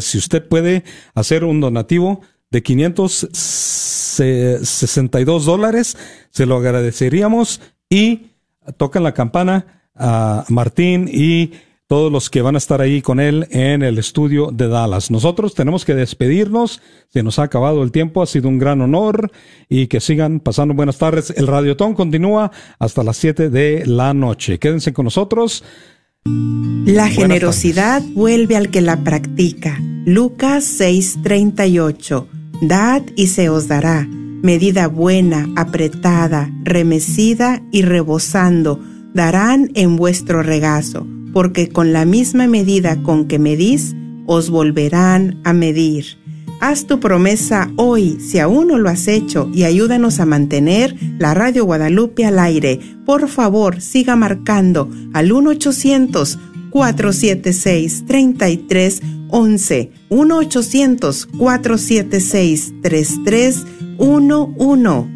Si usted puede hacer un donativo de 562 dólares, se lo agradeceríamos y tocan la campana a Martín y todos los que van a estar ahí con él en el estudio de Dallas. Nosotros tenemos que despedirnos, se nos ha acabado el tiempo, ha sido un gran honor y que sigan pasando buenas tardes. El Radiotón continúa hasta las 7 de la noche. Quédense con nosotros. La generosidad vuelve al que la practica. Lucas 6:38. Dad y se os dará. Medida buena, apretada, remecida y rebosando, darán en vuestro regazo porque con la misma medida con que medís, os volverán a medir. Haz tu promesa hoy, si aún no lo has hecho, y ayúdanos a mantener la Radio Guadalupe al aire. Por favor, siga marcando al 1-800-476-3311. 1-800-476-3311.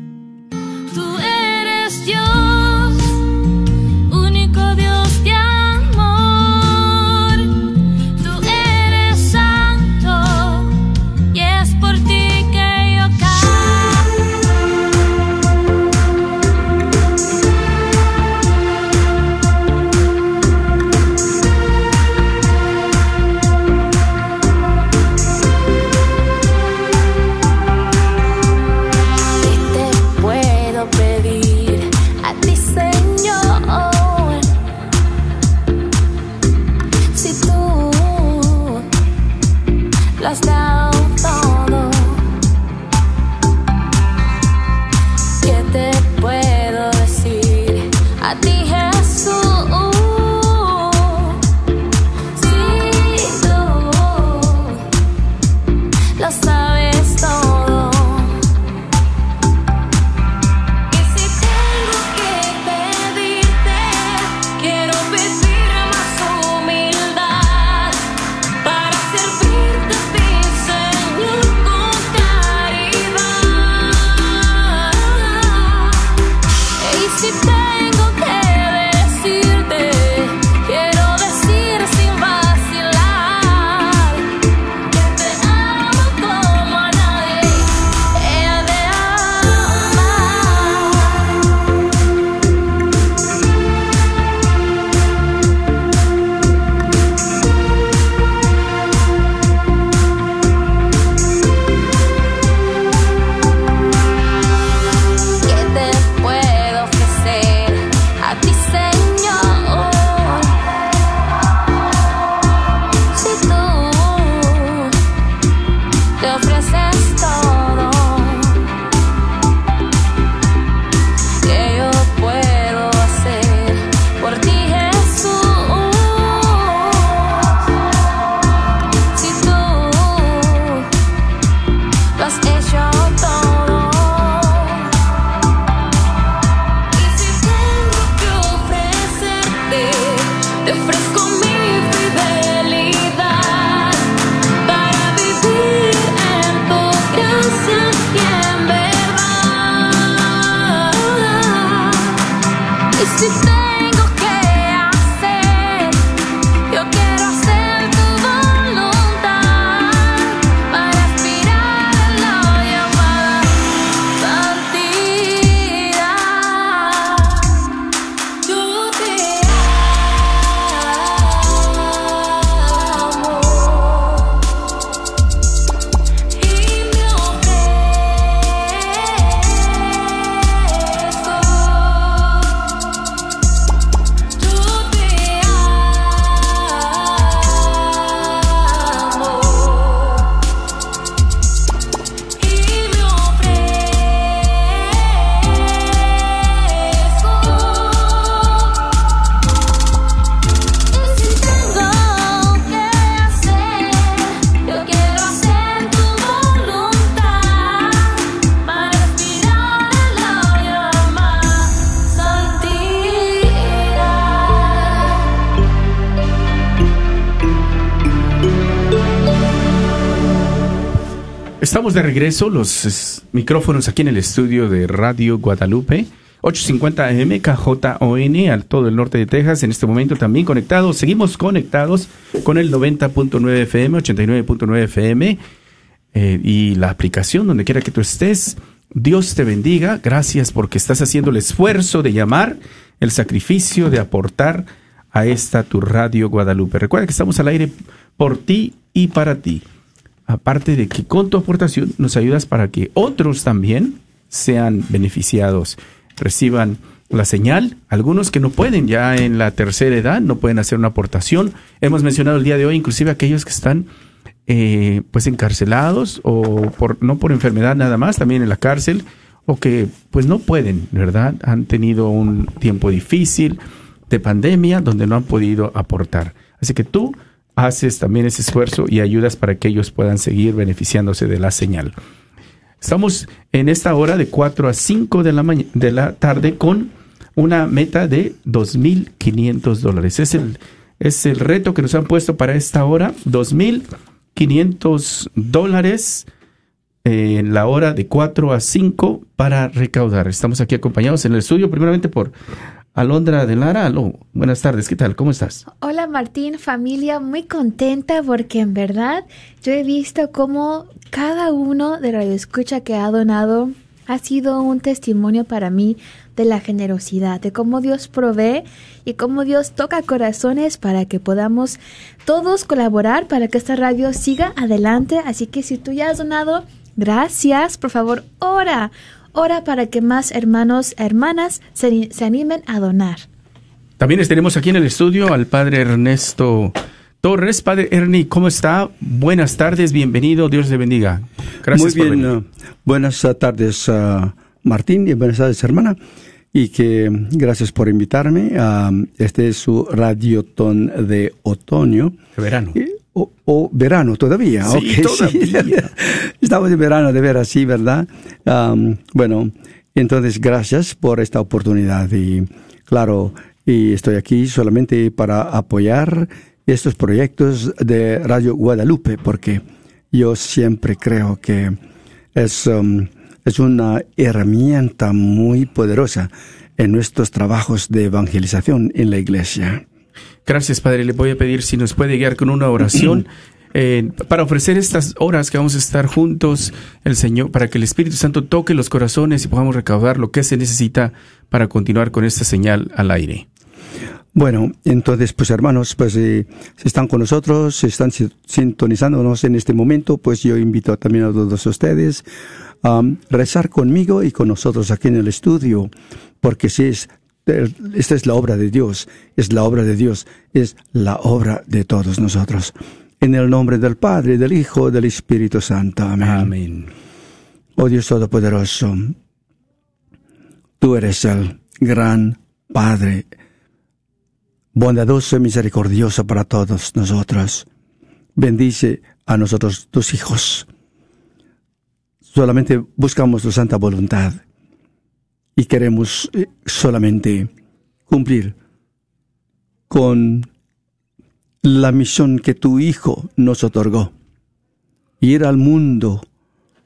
a. Estamos de regreso, los micrófonos aquí en el estudio de Radio Guadalupe, 850 AM, KJON, al todo el norte de Texas, en este momento también conectados. Seguimos conectados con el 90.9 FM, 89.9 FM y la aplicación donde quiera que tú estés. Dios te bendiga. Gracias porque estás haciendo el esfuerzo de llamar, el sacrificio de aportar a esta tu radio Guadalupe. Recuerda que estamos al aire por ti y para ti. Aparte de que con tu aportación nos ayudas para que otros también sean beneficiados reciban la señal. Algunos que no pueden ya en la tercera edad, no pueden hacer una aportación. Hemos mencionado el día de hoy inclusive aquellos que están eh, pues encarcelados o por, no por enfermedad nada más, también en la cárcel o que pues no pueden, ¿verdad? Han tenido un tiempo difícil de pandemia donde no han podido aportar. Así que tú haces también ese esfuerzo y ayudas para que ellos puedan seguir beneficiándose de la señal. Estamos en esta hora de 4 a 5 de la, de la tarde con una meta de 2.500 dólares. Es el, es el reto que nos han puesto para esta hora, 2.500 dólares en la hora de 4 a 5 para recaudar. Estamos aquí acompañados en el estudio primeramente por Alondra de Lara. Aló, buenas tardes, ¿qué tal? ¿Cómo estás? Hola Martín, familia, muy contenta porque en verdad yo he visto cómo cada uno de Radio Escucha que ha donado ha sido un testimonio para mí de la generosidad, de cómo Dios provee y cómo Dios toca corazones para que podamos todos colaborar para que esta radio siga adelante. Así que si tú ya has donado, gracias, por favor, ora Ora para que más hermanos, hermanas se, animen a donar. También tenemos aquí en el estudio al padre Ernesto Torres. Padre Ernie, ¿cómo está? Buenas tardes, bienvenido, Dios le bendiga. Gracias Muy bien, uh, buenas tardes uh, Martín y buenas tardes hermana. Y que gracias por invitarme. a este es su radiotón de otoño. De verano o, verano todavía. Sí, todavía. Estamos en verano de ver así, ¿verdad? bueno, entonces gracias por esta oportunidad y claro, y estoy aquí solamente para apoyar estos proyectos de Radio Guadalupe porque yo siempre creo que es, es una herramienta muy poderosa en nuestros trabajos de evangelización en la iglesia. Gracias, Padre. Le voy a pedir si nos puede guiar con una oración. Eh, para ofrecer estas horas que vamos a estar juntos, el Señor, para que el Espíritu Santo toque los corazones y podamos recaudar lo que se necesita para continuar con esta señal al aire. Bueno, entonces, pues hermanos, pues eh, si están con nosotros, si están sintonizándonos en este momento, pues yo invito también a todos ustedes a rezar conmigo y con nosotros aquí en el estudio, porque si es esta es la obra de Dios, es la obra de Dios, es la obra de todos nosotros. En el nombre del Padre, del Hijo, del Espíritu Santo. Amén. Amén. Oh Dios Todopoderoso, tú eres el gran Padre, bondadoso y misericordioso para todos nosotros. Bendice a nosotros, tus hijos. Solamente buscamos tu santa voluntad y queremos eh, solamente cumplir con la misión que tu Hijo nos otorgó. Ir al mundo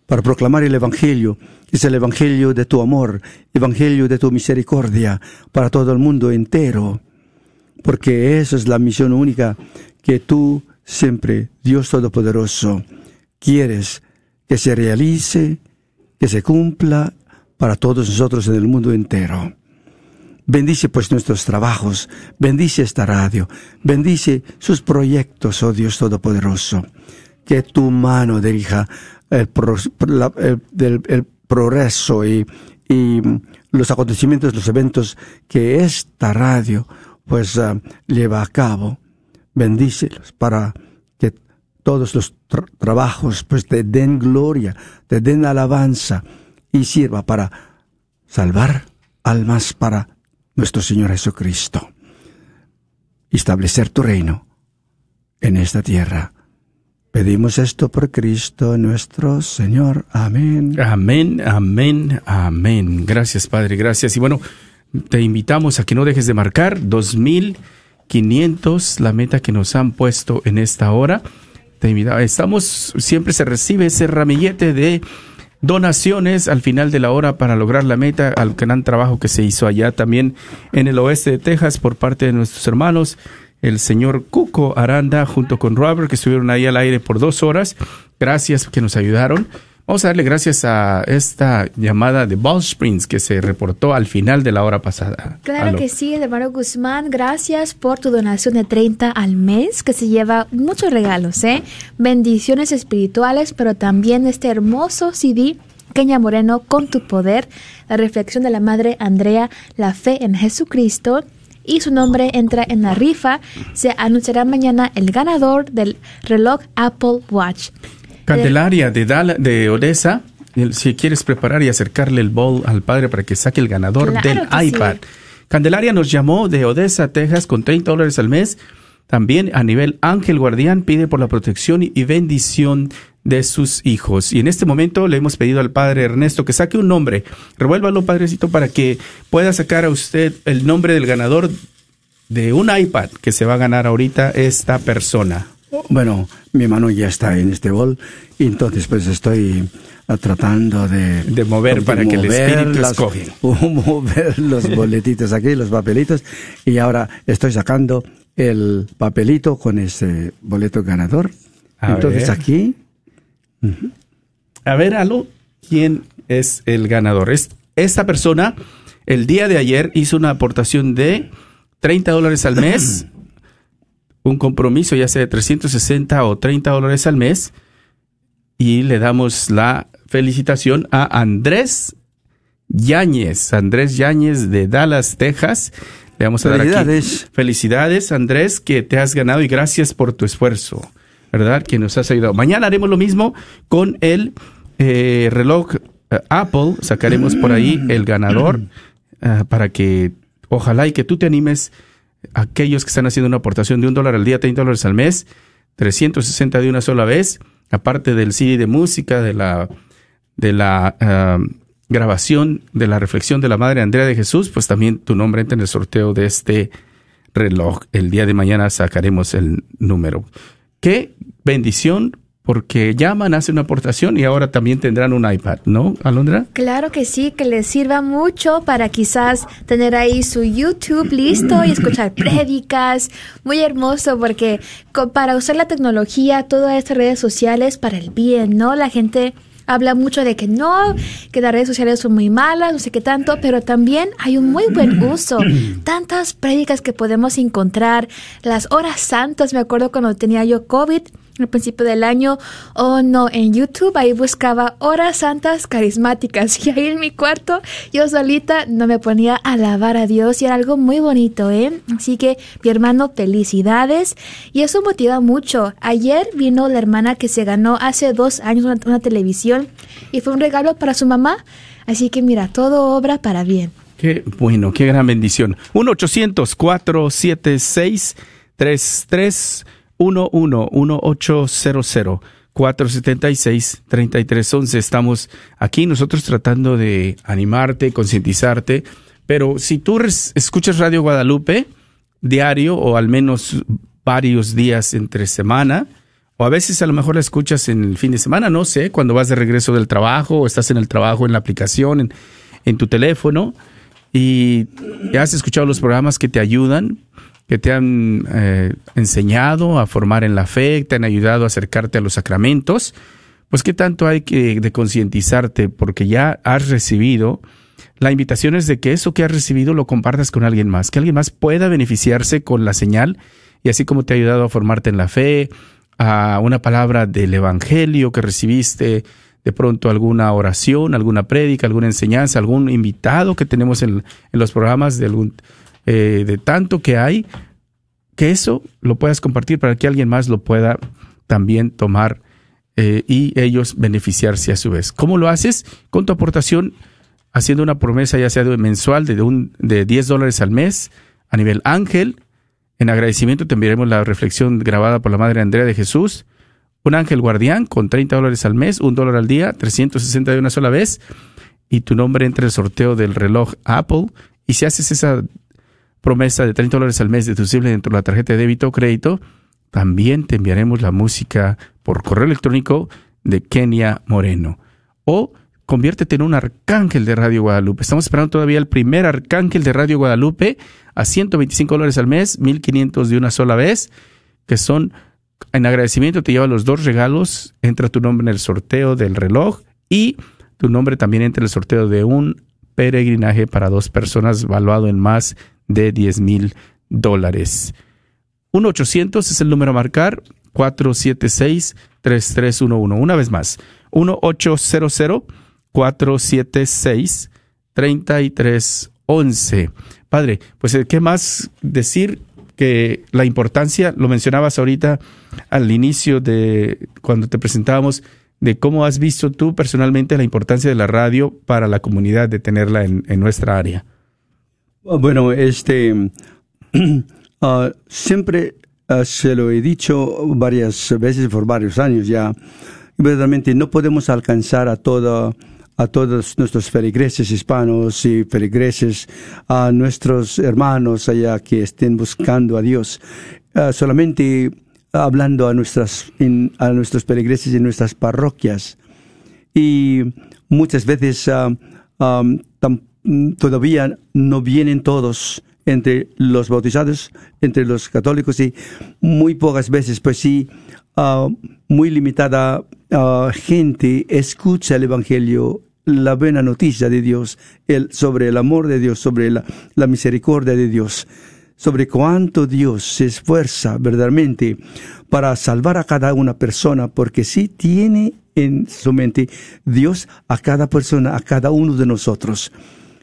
para proclamar el Evangelio, que es el Evangelio de tu amor, Evangelio de tu misericordia para todo el mundo entero. Porque esa es la misión única que tú siempre, Dios Todopoderoso, quieres que se realice, que se cumpla para todos nosotros en el mundo entero. Bendice pues nuestros trabajos, bendice esta radio, bendice sus proyectos, oh Dios Todopoderoso. Que tu mano dirija el, progreso y, los acontecimientos, los eventos que esta radio pues ah, lleva a cabo. Bendícelos para que todos los trabajos pues te den gloria, te den alabanza y sirva para salvar almas para nuestro Señor Jesucristo. Establecer tu reino en esta tierra. Pedimos esto por Cristo nuestro Señor. Amén. Amén, amén, amén. Gracias, Padre, gracias. Y bueno, te invitamos a que no dejes de marcar 2500, la meta que nos han puesto en esta hora. Te invitamos, estamos, siempre se recibe ese ramillete de donaciones al final de la hora para lograr la meta, al gran trabajo que se hizo allá también en el oeste de Texas por parte de nuestros hermanos, el señor Cuco Aranda junto con Robert, que estuvieron ahí al aire por dos horas. Gracias que nos ayudaron. Vamos a darle gracias a esta llamada de Ball Springs que se reportó al final de la hora pasada. Claro que sí, hermano Guzmán, gracias por tu donación de 30 al mes, que se lleva muchos regalos, ¿eh? Bendiciones espirituales, pero también este hermoso CD Kenia Moreno con tu poder, la reflexión de la Madre Andrea, la fe en Jesucristo y su nombre entra en la rifa. Se anunciará mañana el ganador del reloj Apple Watch. Candelaria de, de Odessa, si quieres preparar y acercarle el bowl al padre para que saque el ganador del iPad. Candelaria nos llamó de Odessa, Texas, con 30 dólares al mes. También a nivel Ángel Guardián pide por la protección y bendición de sus hijos. Y en este momento le hemos pedido al padre Ernesto que saque un nombre. Revuélvalo, padrecito, para que pueda sacar a usted el nombre del ganador de un iPad que se va a ganar ahorita esta persona. Bueno, mi mano ya está en este bol y entonces pues estoy ah, tratando de... De mover para que el espíritu las, escoge. Mover los boletitos aquí, los papelitos y ahora estoy sacando el papelito con ese boleto ganador. entonces aquí... A ver, Alo, ¿quién es el ganador? esta persona el día de ayer hizo una aportación de 30 dólares al mes un compromiso, ya sea de 360 o 30 dólares al mes, y le damos la felicitación a Andrés Yáñez, Andrés Yáñez de Dallas, Texas. Le vamos a dar aquí felicidades, Andrés, que te has ganado y gracias por tu esfuerzo, ¿verdad? Que nos has ayudado. Mañana haremos lo mismo con el eh, reloj eh, Apple, sacaremos por ahí el ganador eh, para que ojalá y que tú te animes aquellos que están haciendo una aportación de un dólar al día, 30 dólares al mes, 360 de una sola vez, aparte del CD de música, de la, de la ah, grabación, de la reflexión de la Madre Andrea de Jesús, pues también tu nombre entra en el sorteo de este reloj. El día de mañana sacaremos el número. Qué bendición porque llaman, hacen una aportación y ahora también tendrán un iPad, ¿no, Alondra? Claro que sí, que les sirva mucho para quizás tener ahí su YouTube listo y escuchar prédicas. Muy hermoso porque para usar la tecnología, todas estas redes sociales para el bien, ¿no? La gente habla mucho de que no, que las redes sociales son muy malas, no sé qué tanto, pero también hay un muy buen uso. Tantas prédicas que podemos encontrar, las horas santas, me acuerdo cuando tenía yo COVID al principio del año, o no, en YouTube ahí buscaba horas santas carismáticas y ahí en mi cuarto yo solita no me ponía a alabar a Dios y era algo muy bonito, ¿eh? Así que mi hermano, felicidades y eso motiva mucho. Ayer vino la hermana que se ganó hace dos años una, una televisión y fue un regalo para su mamá, así que mira, todo obra para bien. Qué bueno, qué gran bendición. 1 800 476 33 111800 476 3311. Estamos aquí nosotros tratando de animarte, concientizarte, pero si tú escuchas Radio Guadalupe diario o al menos varios días entre semana, o a veces a lo mejor la escuchas en el fin de semana, no sé, cuando vas de regreso del trabajo o estás en el trabajo en la aplicación, en, en tu teléfono, y has escuchado los programas que te ayudan, que te han eh, enseñado a formar en la fe, te han ayudado a acercarte a los sacramentos, pues qué tanto hay que de concientizarte porque ya has recibido. La invitación es de que eso que has recibido lo compartas con alguien más, que alguien más pueda beneficiarse con la señal y así como te ha ayudado a formarte en la fe, a una palabra del evangelio que recibiste, de pronto alguna oración, alguna prédica, alguna enseñanza, algún invitado que tenemos en, en los programas de algún eh, de tanto que hay, que eso lo puedas compartir para que alguien más lo pueda también tomar eh, y ellos beneficiarse a su vez. ¿Cómo lo haces? Con tu aportación, haciendo una promesa ya sea de mensual de, un, de 10 dólares al mes a nivel ángel. En agradecimiento te enviaremos la reflexión grabada por la Madre Andrea de Jesús. Un ángel guardián con 30 dólares al mes, un dólar al día, 360 de una sola vez. Y tu nombre entra el sorteo del reloj Apple. Y si haces esa promesa de 30 dólares al mes deducible dentro de la tarjeta de débito o crédito, también te enviaremos la música por correo electrónico de Kenia Moreno. O conviértete en un arcángel de Radio Guadalupe. Estamos esperando todavía el primer arcángel de Radio Guadalupe a 125 dólares al mes, 1500 de una sola vez, que son, en agradecimiento te lleva los dos regalos, entra tu nombre en el sorteo del reloj y tu nombre también entra en el sorteo de un peregrinaje para dos personas valuado en más de 10 mil dólares. 1-800 es el número a marcar, 476-3311. Una vez más, 1-800-476-3311. Padre, pues eh, ¿qué más decir? Que la importancia, lo mencionabas ahorita al inicio de cuando te presentábamos, de cómo has visto tú personalmente la importancia de la radio para la comunidad de tenerla en, nuestra área. Bueno, este, ah, siempre ah, se lo he dicho varias veces por varios años ya, verdaderamente no podemos alcanzar a todo a todos nuestros feligreses hispanos y feligreses, a nuestros hermanos allá que estén buscando a Dios, ah, solamente hablando a nuestras a nuestros feligreses en nuestras parroquias. Y muchas veces ah, todavía no vienen todos entre los bautizados, entre los católicos y muy pocas veces, pues sí, ah, muy limitada gente escucha el Evangelio, la buena noticia de Dios, sobre el amor de Dios, sobre la misericordia de Dios, sobre cuánto Dios se esfuerza verdaderamente para salvar a cada una persona, porque sí tiene en su mente Dios a cada persona, a cada uno de nosotros.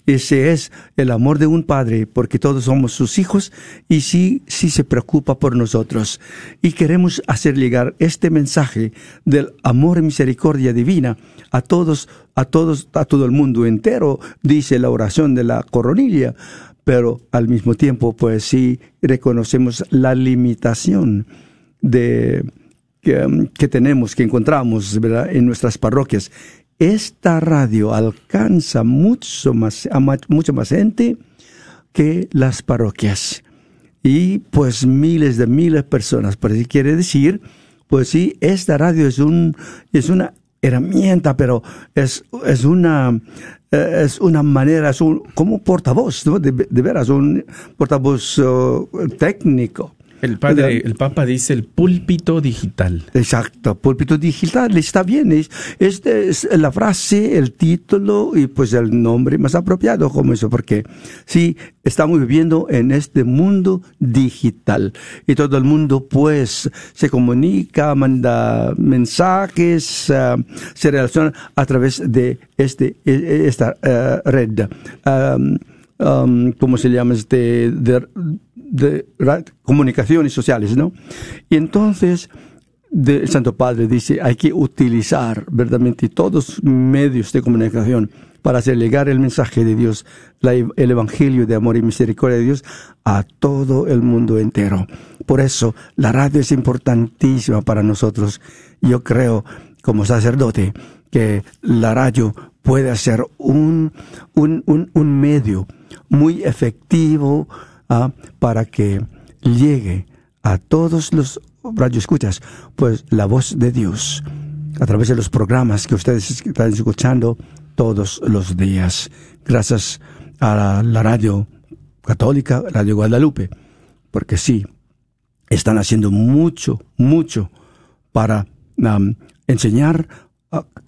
Ese es el amor de un padre, porque todos somos sus hijos y sí, sí se preocupa por nosotros. Y queremos hacer llegar este mensaje del amor y misericordia divina a todos, a todos, a todo el mundo entero, dice la oración de la coronilla. Pero al mismo tiempo, pues sí reconocemos la limitación de, que, que, tenemos, que encontramos en nuestras parroquias esta radio alcanza mucho más, mucho más gente que las parroquias. Y pues miles de miles de personas. Por eso quiere decir, pues sí, esta radio es un, es una herramienta, pero es, es una, eh, es una manera, es un, como portavoz, ¿no? de, veras, un portavoz uh, técnico el padre, el Papa dice el púlpito digital. Exacto, púlpito digital, está bien. Es, es, la frase, el título y pues el nombre más apropiado como eso, porque sí, estamos viviendo en este mundo digital y todo el mundo pues se comunica, manda mensajes, uh, se relaciona a través de este, e, e, esta uh, red. Um, um, ¿Cómo se llama? Este, de, de comunicaciones sociales, ¿no? Y entonces el Santo Padre dice, hay que utilizar verdaderamente todos los medios de comunicación para hacer llegar el mensaje de Dios, el Evangelio de amor y misericordia de Dios a todo el mundo entero. Por eso la radio es importantísima para nosotros. Yo creo, como sacerdote, que la radio puede ser un, un, un, un medio muy efectivo, ¿ah? para que llegue a todos los radioescuchas, pues la voz de Dios a través de los programas que ustedes están escuchando todos los días. Gracias a la radio católica, Radio Guadalupe, porque sí, están haciendo mucho, mucho para enseñar,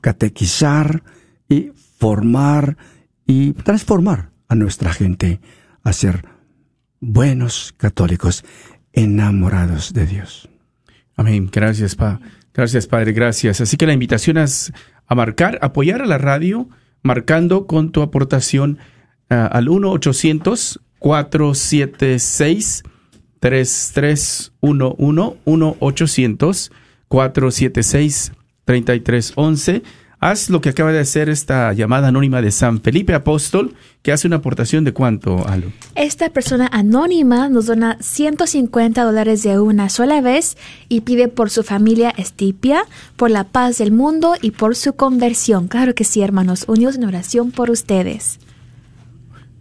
catequizar y formar y transformar a nuestra gente a ser buenos católicos enamorados de Dios. Amén. Gracias, pa. Gracias, Padre. Gracias. Así que la invitación es a marcar, apoyar a la radio, marcando con tu aportación uh, al 1-800-476-3311, 1-800-476-3311 haz lo que acaba de hacer esta llamada anónima de San Felipe Apóstol, que hace una aportación de cuánto, Alo. Esta persona anónima nos dona 150 dólares de una sola vez y pide por su familia Estipia, por la paz del mundo y por su conversión. Claro que sí, hermanos, unidos en oración por ustedes.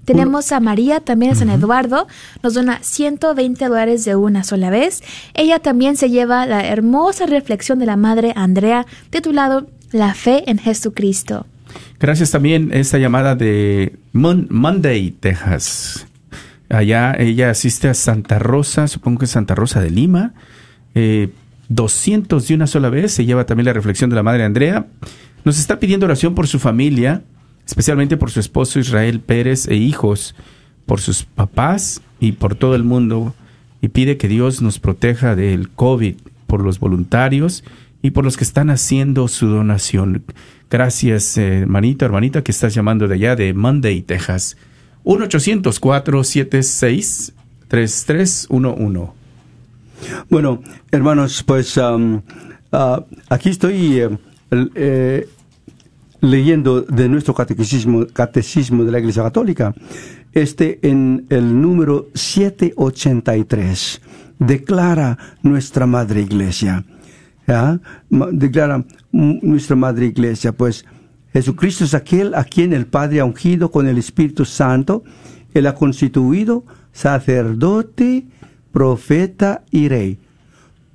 Tenemos a María, también de San Eduardo, nos dona 120 dólares de una sola vez. Ella también se lleva la hermosa reflexión de la Madre Andrea, titulado la fe en Jesucristo. Gracias también esta llamada de Monday, Texas. Allá ella asiste a Santa Rosa, supongo que es Santa Rosa de Lima. Eh, 200 de una sola vez. Se lleva también la reflexión de la Madre Andrea. Nos está pidiendo oración por su familia, especialmente por su esposo Israel Pérez e hijos, por sus papás y por todo el mundo. Y pide que Dios nos proteja del COVID, por los voluntarios y por los que están haciendo su donación. Gracias, eh, hermanito, hermanita, que estás llamando de allá, de Monday, Texas. 1-800-476-3311. Bueno, hermanos, pues um, uh, aquí estoy eh, eh, leyendo de nuestro catecismo, catecismo de la Iglesia Católica, este en el número 783, declara nuestra Madre Iglesia. Declara nuestra Madre Iglesia, pues Jesucristo es aquel a quien el Padre ha ungido con el Espíritu Santo, Él ha constituido sacerdote, profeta y rey.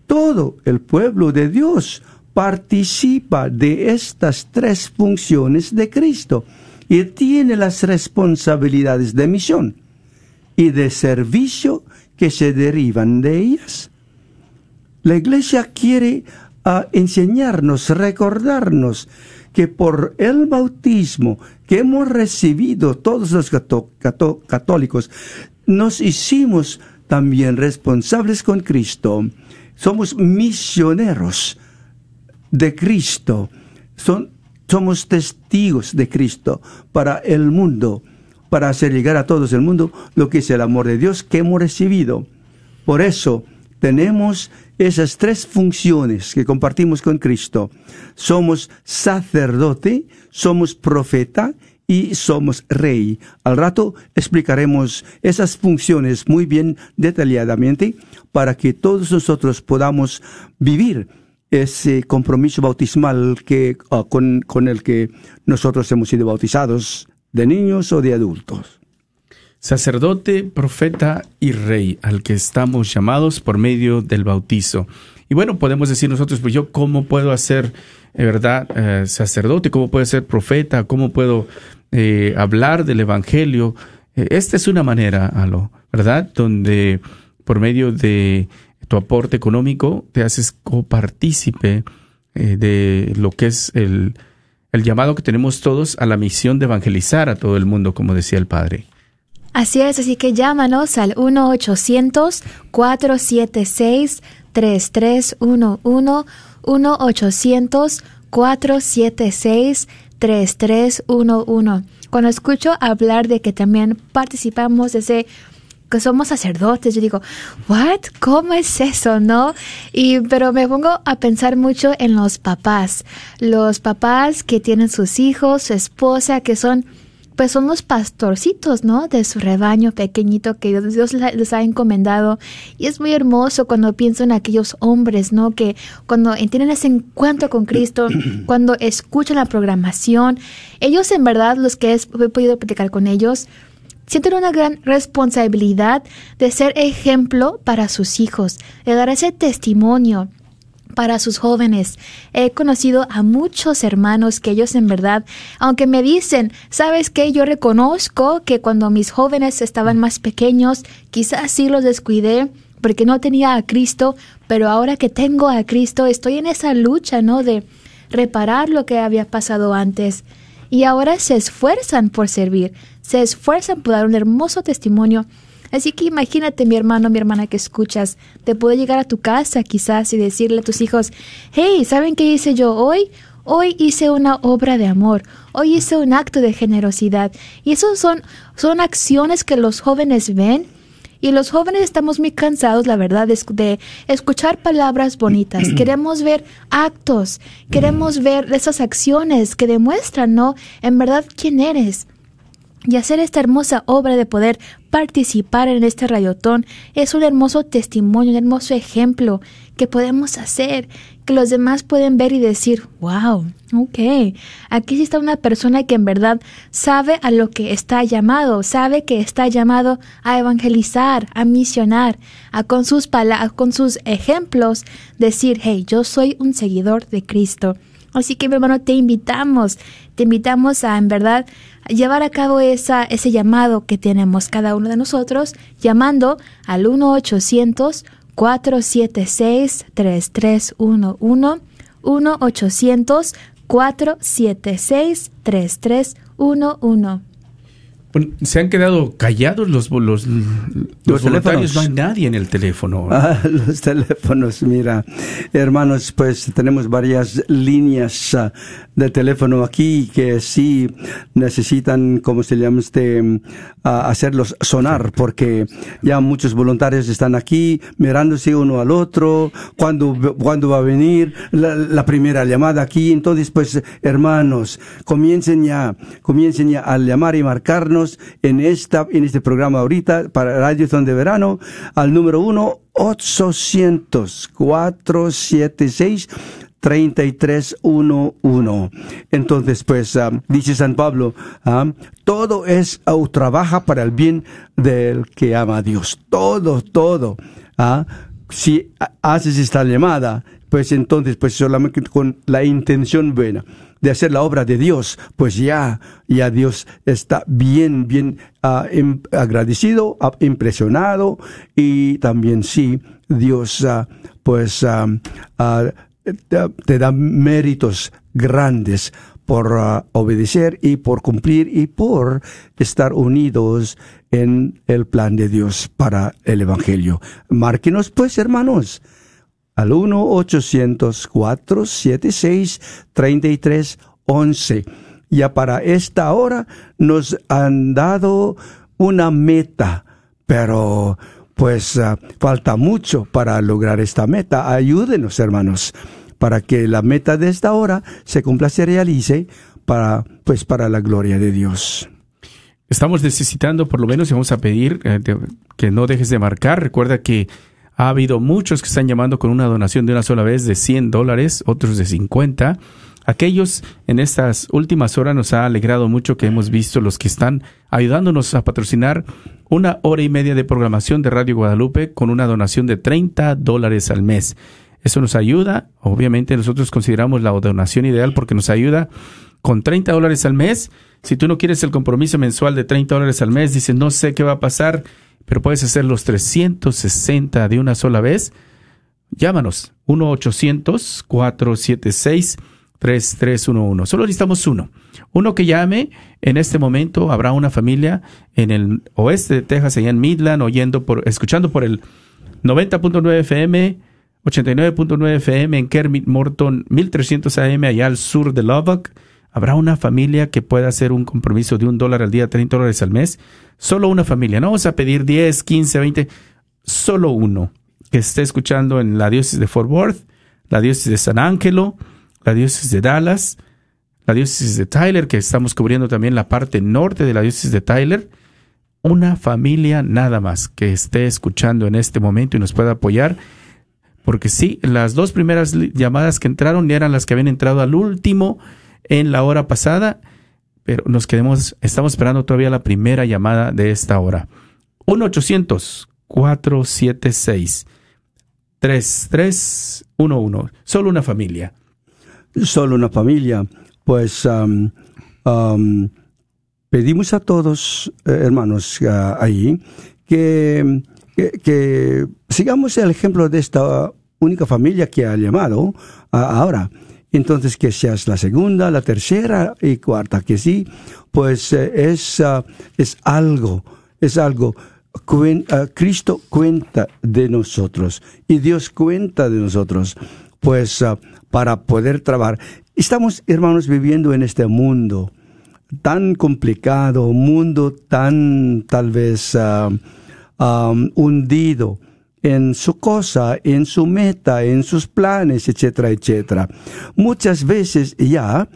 Todo el pueblo de Dios participa de estas tres funciones de Cristo y tiene las responsabilidades de misión y de servicio que se derivan de ellas. La Iglesia quiere ah, enseñarnos, recordarnos que por el bautismo que hemos recibido todos los católicos, nos hicimos también responsables con Cristo. Somos misioneros de Cristo. Son, somos testigos de Cristo para el mundo, para hacer llegar a todos el mundo lo que es el amor de Dios que hemos recibido. Por eso tenemos esas tres funciones que compartimos con Cristo. Somos sacerdote, somos profeta y somos rey. Al rato explicaremos esas funciones muy bien detalladamente para que todos nosotros podamos vivir ese compromiso bautismal que, ah, con, con el que nosotros hemos sido bautizados de niños o de adultos. Sacerdote, profeta y rey al que estamos llamados por medio del bautizo. Y bueno, podemos decir nosotros, pues yo cómo puedo hacer, eh, ¿verdad? Eh, sacerdote, cómo puedo ser profeta, cómo puedo eh, hablar del Evangelio. esta es una manera, Alo, ¿verdad? Donde por medio de tu aporte económico te haces copartícipe de lo que es el, el llamado que tenemos todos a la misión de evangelizar a todo el mundo, como decía el Padre. Así es, así que llámanos al 1-800-476-3311, 1-800-476-3311. Cuando escucho hablar de que también participamos de ese que somos sacerdotes, yo digo, ¿what? ¿Cómo es eso, no? Y, pero me pongo a pensar mucho en los papás, los papás que tienen sus hijos, su esposa, que son pues son los pastorcitos, ¿no? De su rebaño pequeñito que Dios les ha encomendado. Y es muy hermoso cuando pienso en aquellos hombres, ¿no? Que cuando tienen ese encuentro con Cristo, cuando escuchan la programación, ellos en verdad, los que he podido platicar con ellos, sienten una gran responsabilidad de ser ejemplo para sus hijos, de dar ese testimonio para sus jóvenes. He conocido a muchos hermanos que ellos en verdad, aunque me dicen, sabes que yo reconozco que cuando mis jóvenes estaban más pequeños, quizás sí los descuidé porque no tenía a Cristo, pero ahora que tengo a Cristo estoy en esa lucha, ¿no? De reparar lo que había pasado antes. Y ahora se esfuerzan por servir, se esfuerzan por dar un hermoso testimonio Así que imagínate, mi hermano, mi hermana que escuchas, te puede llegar a tu casa quizás y decirle a tus hijos, hey, ¿saben qué hice yo hoy? Hoy hice una obra de amor, hoy hice un acto de generosidad. Y eso son, son acciones que los jóvenes ven y los jóvenes estamos muy cansados, la verdad, de, escuchar palabras bonitas. Queremos ver actos, queremos ver esas acciones que demuestran, ¿no? En verdad, quién eres. Y hacer esta hermosa obra de poder participar en este rayotón es un hermoso testimonio, un hermoso ejemplo que podemos hacer, que los demás pueden ver y decir, wow, ok, aquí sí está una persona que en verdad sabe a lo que está llamado, sabe que está llamado a evangelizar, a misionar, a con sus, con sus ejemplos decir, hey, yo soy un seguidor de Cristo. Así que, mi hermano, te invitamos, te invitamos a, en verdad, llevar a cabo esa, ese llamado que tenemos cada uno de nosotros, llamando al 1-800-476-3311, 1-800-476-3311 se han quedado callados los, los, los, voluntarios, no hay nadie en el teléfono. Ah, los teléfonos, mira, hermanos, pues tenemos varias líneas uh, de teléfono aquí que sí necesitan, como se llama este, uh, hacerlos sonar, porque ya muchos voluntarios están aquí mirándose uno al otro, cuando, cuando va a venir la, la primera llamada aquí, entonces pues hermanos, comiencen ya, comiencen ya a llamar y marcarnos en, esta, en este programa ahorita para Radio Zone de Verano al número 1 800 476 3311. Entonces, pues, ah, dice San Pablo, ah, todo es o trabaja para el bien del que ama a Dios. Todo, todo. ¿ah? si haces esta llamada, pues entonces, pues solamente con la intención buena de hacer la obra de Dios, pues ya, ya Dios está bien, bien uh, agradecido, uh, impresionado y también sí, Dios uh, pues te da méritos grandes por obedecer y por cumplir y por estar unidos en el plan de Dios para el Evangelio. Márquenos pues, hermanos al 1-800-476-3311. Ya para esta hora nos han dado una meta, pero pues ah, falta mucho para lograr esta meta. Ayúdenos, hermanos, para que la meta de esta hora se cumpla, se realice para, pues, para la gloria de Dios. Estamos necesitando, por lo menos, y vamos a pedir eh, que no dejes de marcar. Recuerda que ha habido muchos que están llamando con una donación de una sola vez de 100 dólares, otros de 50. Aquellos en estas últimas horas nos ha alegrado mucho que hemos visto los que están ayudándonos a patrocinar una hora y media de programación de Radio Guadalupe con una donación de 30 dólares al mes. Eso nos ayuda, obviamente nosotros consideramos la donación ideal porque nos ayuda con 30 dólares al mes. Si tú no quieres el compromiso mensual de 30 dólares al mes, dices, no sé qué va a pasar, pero puedes hacer los 360 de una sola vez, llámanos 1-800-476-3311. Solo necesitamos uno. Uno que llame en este momento. Habrá una familia en el oeste de Texas, allá en Midland, oyendo por, escuchando por el 90.9 FM, 89.9 FM en Kermit Morton, 1300 AM allá al sur de Lubbock ¿Habrá una familia que pueda hacer un compromiso de un dólar al día, 30 dólares al mes? Solo una familia. No vamos a pedir 10, 15, 20. Solo uno que esté escuchando en la diócesis de Fort Worth, la diócesis de San Ángelo, la diócesis de Dallas, la diócesis de Tyler, que estamos cubriendo también la parte norte de la diócesis de Tyler. Una familia nada más que esté escuchando en este momento y nos pueda apoyar. Porque sí, las dos primeras llamadas que entraron eran las que habían entrado al último en la hora pasada, pero nos quedemos, estamos esperando todavía la primera llamada de esta hora. 1-800-476-3311. Solo una familia. Solo una familia. Pues pedimos a todos, eh, hermanos, ahí, que, que, sigamos el ejemplo de esta única familia que ha llamado ahora entonces que seas la segunda, la tercera y cuarta, que sí, pues eh, es, ah, es algo, es algo. Ah, Cristo cuenta de nosotros y Dios cuenta de nosotros, pues ah, para poder trabajar. Estamos, hermanos, viviendo en este mundo tan complicado, mundo tan tal vez hundido en su cosa, en su meta, en sus planes, etcétera, etcétera. Muchas veces ya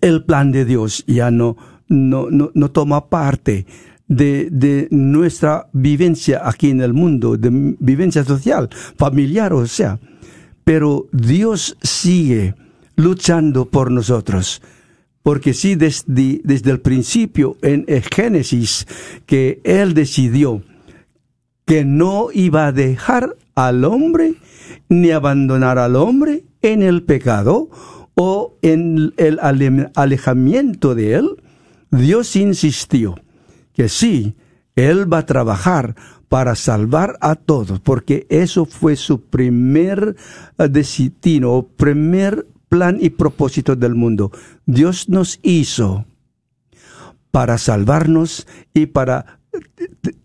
el plan de Dios ya no, no, no, toma parte de, de, nuestra vivencia aquí en el mundo, de vivencia social, familiar, o sea. Pero Dios sigue luchando por nosotros. Porque sí, desde, desde el principio, en Génesis, que Él decidió que no iba a dejar al hombre ni abandonar al hombre en el pecado o en el alejamiento de Él, Dios insistió que sí, Él va a trabajar para salvar a todos, porque eso fue su primer eh, destino, primer plan y propósito del mundo. Dios nos hizo para salvarnos y para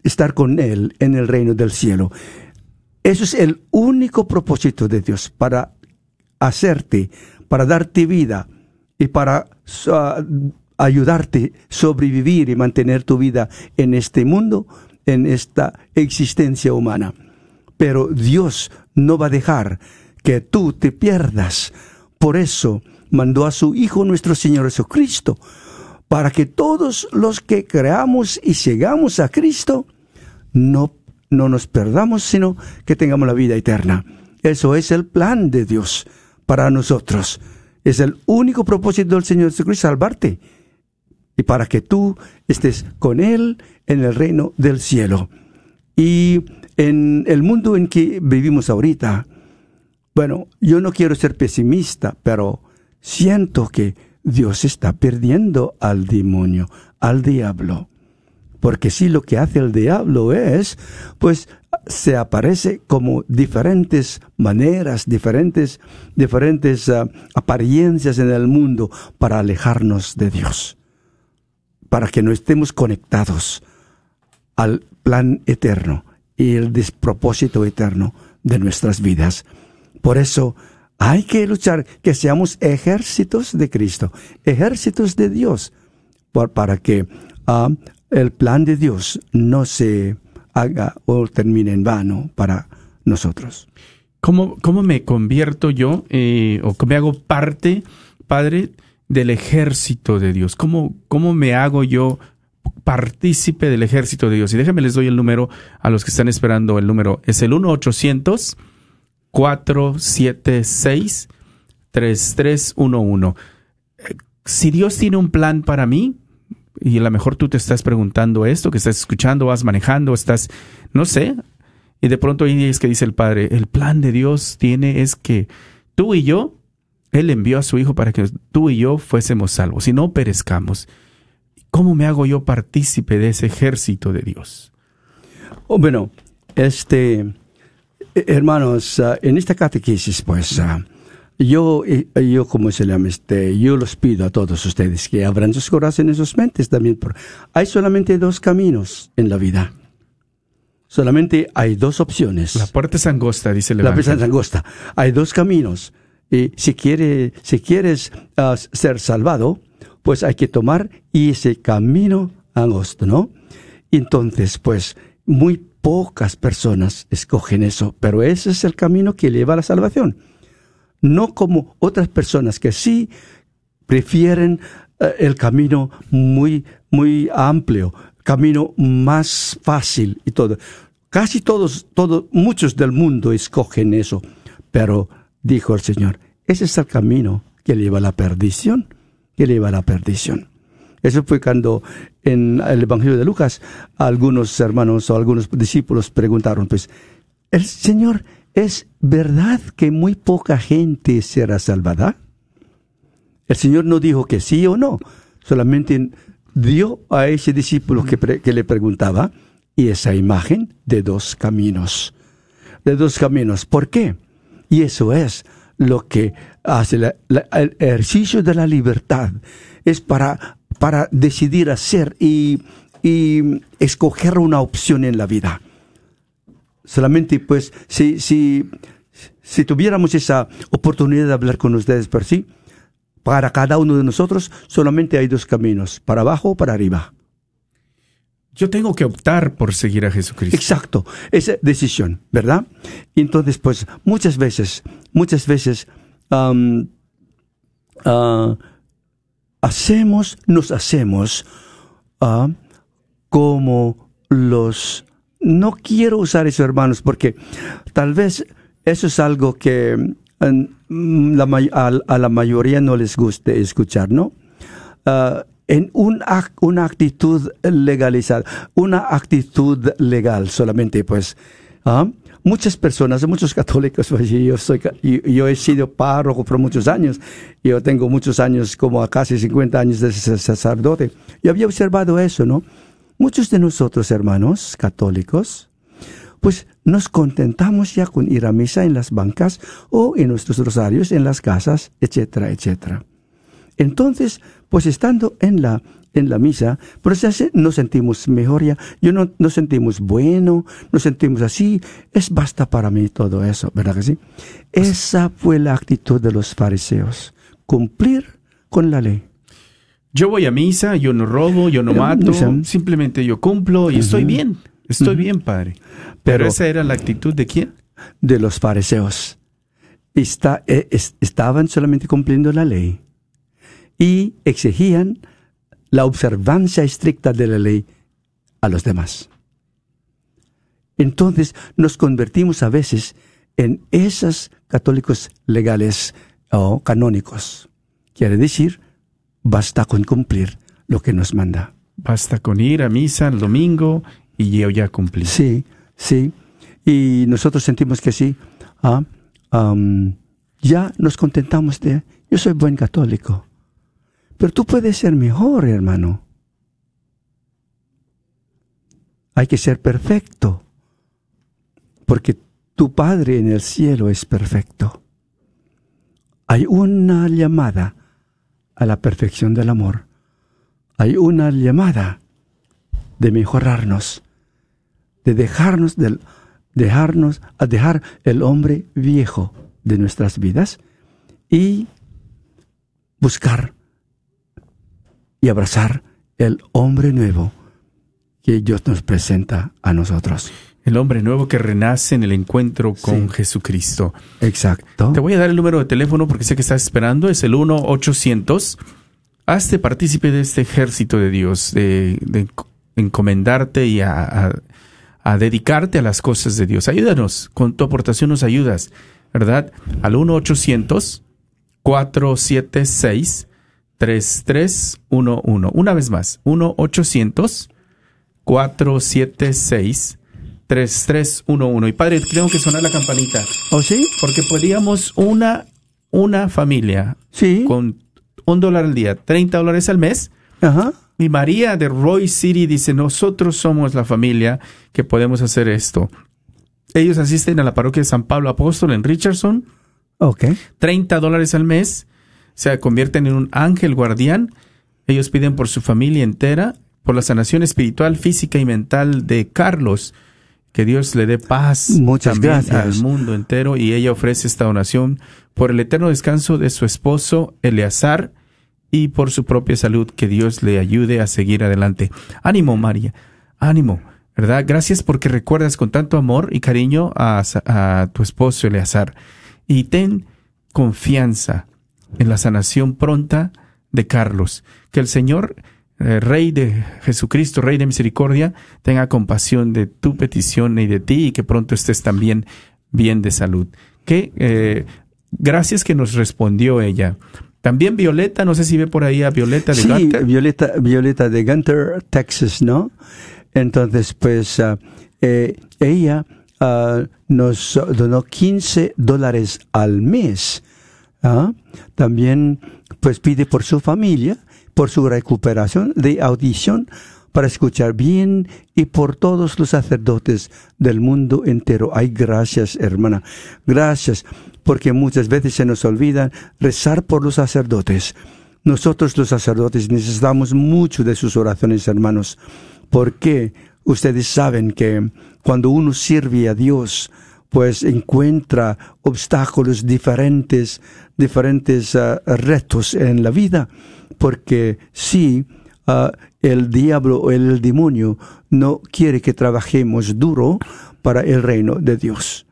estar con Él en el reino del cielo. Eso es el único propósito de Dios, para hacerte, para darte vida y para ayudarte a sobrevivir y mantener tu vida en este mundo, en esta existencia humana. Pero Dios no va a dejar que tú te pierdas. Por eso mandó a su Hijo nuestro Señor Jesucristo, para que todos los que creamos y llegamos a Cristo no, no nos perdamos, sino que tengamos la vida eterna. Eso es el plan de Dios para nosotros. Es el único propósito del Señor Jesucristo, salvarte. Y para que tú estés con Él en el reino del cielo. Y en el mundo en que vivimos ahorita, bueno, yo no quiero ser pesimista, pero siento que Dios está perdiendo al demonio, al diablo. Porque si lo que hace el diablo es, pues se aparece como diferentes maneras, diferentes, diferentes ah, apariencias en el mundo para alejarnos de Dios, para que no estemos conectados al plan eterno y el despropósito eterno de nuestras vidas. Por eso hay que luchar, que seamos ejércitos de Cristo, ejércitos de Dios, para que ah, el plan de Dios no se haga o termine en vano para nosotros. ¿Cómo, cómo me convierto yo eh, o me hago parte, Padre, del ejército de Dios? ¿Cómo, ¿Cómo me hago yo partícipe del ejército de Dios? Y déjenme les doy el número a los que están esperando. El número es el 1-800-476-3311. Eh, si Dios tiene un plan para mí, y a lo mejor tú te estás preguntando esto, que estás escuchando, vas manejando, estás, no sé, y de pronto ahí es que dice el Padre, el plan de Dios tiene es que tú y yo, Él envió a su Hijo para que tú y yo fuésemos salvos y no perezcamos. ¿Cómo me hago yo partícipe de ese ejército de Dios? Oh, bueno, este, hermanos, ah, en esta catequesis, pues, uh, yo, eh, yo como se llama, este, yo los pido a todos ustedes que abran sus corazones y sus mentes también. hay solamente dos caminos en la vida. Solamente hay dos opciones. La puerta es angosta, dice el La puerta es angosta. Hay dos caminos. Y si, quiere, si quieres ah, ser salvado, pues hay que tomar ese camino angosto, ¿no? Entonces, pues, muy pocas personas escogen eso, pero ese es el camino que lleva a la salvación no como otras personas que sí prefieren eh, el camino muy, muy amplio, camino más fácil y todo. Casi todos, todos, muchos del mundo escogen eso, pero dijo el Señor, ese es el camino que lleva a la perdición, que lleva a la perdición. Eso fue cuando en el Evangelio de Lucas algunos hermanos o algunos discípulos preguntaron, pues, el Señor ¿Es verdad que muy poca gente será salvada? El Señor no dijo que sí o no, solamente dio a ese discípulo que, le preguntaba y esa imagen de dos caminos. De dos caminos. ¿Por qué? Y eso es lo que hace el ejercicio de la libertad. Es para, para decidir hacer y, y escoger una opción en la vida. Solamente pues si, si, si tuviéramos esa oportunidad de hablar con ustedes por sí, para cada uno de nosotros solamente hay dos caminos, para abajo o para arriba. Yo tengo que optar por seguir a Jesucristo. Exacto, esa decisión, ¿verdad? Y entonces, pues, muchas veces, muchas veces ah, hacemos, nos hacemos uh, como los no quiero usar eso, hermanos, porque tal vez eso es algo que mm, a, la mayoría no les guste escuchar, ¿no? Ah, en un, una actitud legalizada, una actitud legal solamente, pues, ¿ah? Muchas personas, muchos católicos, pues, yo, soy, yo, he sido párroco por muchos años, yo tengo muchos años, como casi 50 años de sacerdote, y había observado eso, ¿no? Muchos de nosotros, hermanos católicos, pues nos contentamos ya con ir a misa en las bancas o en nuestros rosarios, en las casas, etcétera, etcétera. Entonces, pues estando en la, en la misa, pues nos sentimos mejor ya, yo no, nos sentimos bueno, nos sentimos así, es basta para mí todo eso, ¿verdad que sí? Esa fue la actitud de los fariseos, cumplir con la ley. Yo voy a misa, yo no robo, yo no mato, simplemente yo cumplo y estoy bien, estoy bien, Padre. Pero, esa era la actitud de quién? De los fariseos. Está, eh, estaban solamente cumpliendo la ley y exigían la observancia estricta de la ley a los demás. Entonces nos convertimos a veces en esos católicos legales o canónicos. Quiere decir, basta con cumplir lo que nos manda. Basta con ir a misa el domingo y yo ya cumplí. Sí, sí. Y nosotros sentimos que sí. Ah, ya nos contentamos de, yo soy buen católico. Pero tú puedes ser mejor, hermano. Hay que ser perfecto, porque tu Padre en el cielo es perfecto. Hay una llamada a la perfección del amor. Hay una llamada de mejorarnos, de dejarnos dejarnos a dejar el hombre viejo de nuestras vidas y buscar y abrazar el hombre nuevo que Dios nos presenta a nosotros. El hombre nuevo que renace en el encuentro con Jesucristo. Exacto. Te voy a dar el número de teléfono porque sé que estás esperando. Es el 1-800. Hazte partícipe de este ejército de Dios, de, encomendarte y a, a, dedicarte a las cosas de Dios. Ayúdanos. Con tu aportación nos ayudas, ¿verdad? Al 1-800-476. 3311. Una vez más, 1-800-476-3311. Y padre, tengo que sonar la campanita. ¿Oh, sí? Porque podíamos una, una familia ¿Sí? con un dólar al día, 30 dólares al mes. Ajá. Y María de Roy City dice, nosotros somos la familia que podemos hacer esto. Ellos asisten a la parroquia de San Pablo Apóstol en Richardson. Ok. 30 dólares al mes se convierten en un ángel guardián. Ellos piden por su familia entera, por la sanación espiritual, física y mental de Carlos. Que Dios le dé paz Muchas gracias. al mundo entero y ella ofrece esta donación por el eterno descanso de su esposo Eleazar y por su propia salud. Que Dios le ayude a seguir adelante. Ánimo, María. Ánimo. ¿Verdad? Gracias porque recuerdas con tanto amor y cariño a, a tu esposo Eleazar. Y ten confianza en la sanación pronta de Carlos. Que el Señor, eh, Rey de Jesucristo, Rey de Misericordia, tenga compasión de tu petición y de ti y que pronto estés también bien de salud. Que eh, gracias que nos respondió ella. También Violeta, no sé si ve por ahí a Violeta de sí, Violeta, Violeta de Gunter, Texas, ¿no? Entonces, pues ah, eh, ella ah, nos donó 15 dólares al mes ¿Ah? También pues pide por su familia, por su recuperación de audición para escuchar bien y por todos los sacerdotes del mundo entero. Ay, gracias, hermana. Gracias, porque muchas veces se nos olvida rezar por los sacerdotes. Nosotros los sacerdotes necesitamos mucho de sus oraciones, hermanos, porque ustedes saben que cuando uno sirve a Dios, pues encuentra obstáculos diferentes, diferentes ah, retos en la vida, porque si ah, el diablo o el demonio no quiere que trabajemos duro para el reino de Dios.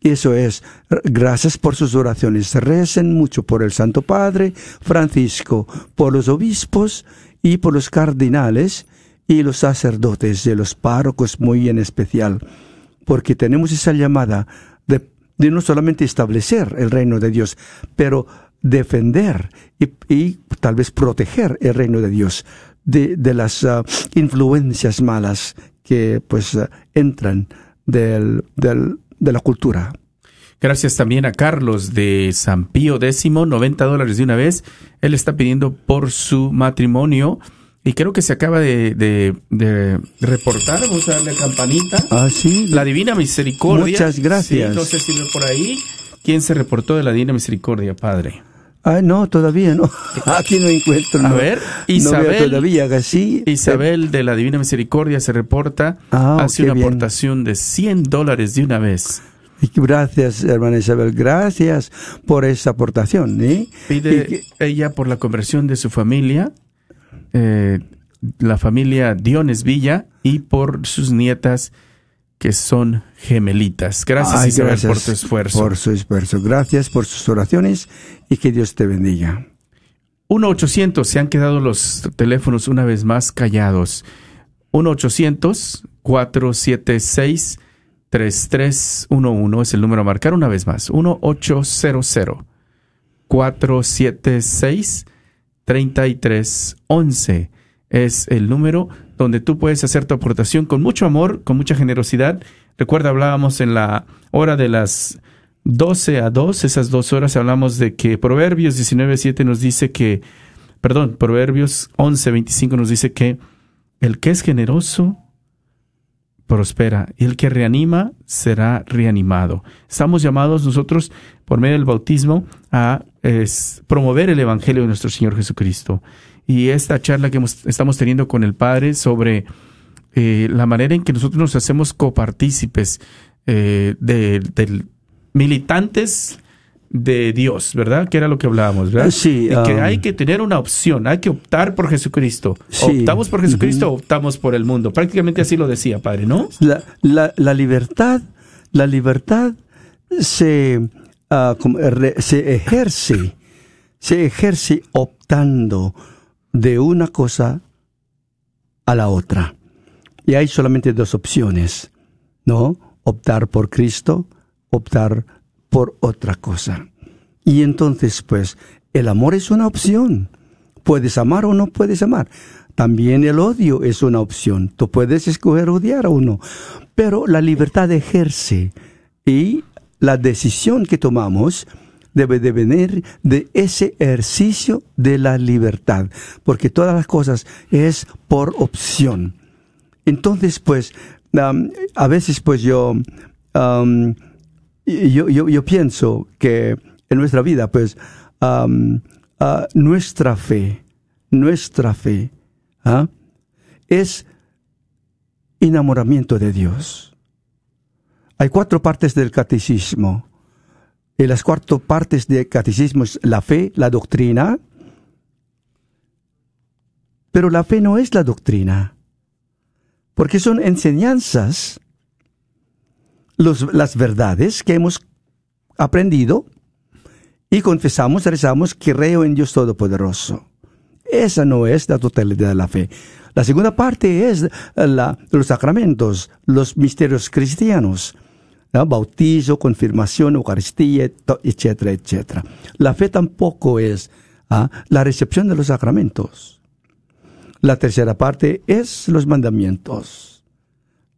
Eso es, gracias por sus oraciones. Recen mucho por el Santo Padre Francisco, por los obispos y por los cardinales y los sacerdotes de los párrocos muy en especial porque tenemos esa llamada de, no solamente establecer el reino de Dios, pero defender y, tal vez proteger el reino de Dios de, las ah, influencias malas que pues ah, entran del, de la cultura. Gracias también a Carlos de San Pío X, 90 dólares de una vez. Él está pidiendo por su matrimonio y creo que se acaba de, de, reportar. Vamos a darle campanita. Ah, sí. La Divina Misericordia. Muchas gracias. no sé si ve por ahí. ¿Quién se reportó de la Divina Misericordia, Padre? Ah, no, todavía no. Aquí no encuentro. A ver, Isabel. No todavía, sí. Isabel de la Divina Misericordia se reporta. Ah, hace una aportación de 100 dólares de una vez. Gracias, hermana Isabel, gracias por esa aportación. ¿eh? Pide ella por la conversión de su familia, eh, la familia Diones Villa, y por sus nietas que son gemelitas. Gracias, Isabel, por tu esfuerzo. Por su esfuerzo. Gracias por sus oraciones y que Dios te bendiga. 1-800, se han quedado los teléfonos una vez más callados. 1-800-476. 3311 es el número a marcar una vez más. 1-800-476-3311 es el número donde tú puedes hacer tu aportación con mucho amor, con mucha generosidad. Recuerda, hablábamos en la hora de las 12 a 2, esas dos horas hablamos de que Proverbios 19.7 nos dice que, perdón, Proverbios 11.25 nos dice que el que es generoso prospera y el que reanima será reanimado. Estamos llamados nosotros por medio del bautismo a promover el Evangelio de nuestro Señor Jesucristo. Y esta charla que estamos teniendo con el Padre sobre eh, la manera en que nosotros nos hacemos copartícipes eh, de militantes de Dios, ¿verdad? Que era lo que hablábamos, ¿verdad? Sí. Y que um, hay que tener una opción, hay que optar por Jesucristo. Optamos por Jesucristo o optamos por el mundo. Prácticamente así lo decía, Padre, ¿no? La, la, libertad, la libertad se, ah, se ejerce, se ejerce optando de una cosa a la otra. Y hay solamente dos opciones, ¿no? Optar por Cristo, optar por otra cosa. Y entonces, pues, el amor es una opción. Puedes amar o no puedes amar. También el odio es una opción. Tú puedes escoger odiar o no. Pero la libertad ejerce y la decisión que tomamos debe de venir de ese ejercicio de la libertad, porque todas las cosas es por opción. Entonces, pues, a veces, pues yo yo, yo, yo, pienso que en nuestra vida, pues, nuestra fe, nuestra fe, ¿ah? es enamoramiento de Dios. Hay cuatro partes del catecismo. Y las cuatro partes del catecismo es la fe, la doctrina. Pero la fe no es la doctrina, porque son enseñanzas las verdades que hemos aprendido y confesamos, rezamos, que creo en Dios Todopoderoso. Esa no es la totalidad de la fe. La segunda parte es la, los sacramentos, los misterios cristianos. Bautizo, confirmación, Eucaristía, etcétera, etcétera. La fe tampoco es ¿ah? la recepción de los sacramentos. La tercera parte es los mandamientos.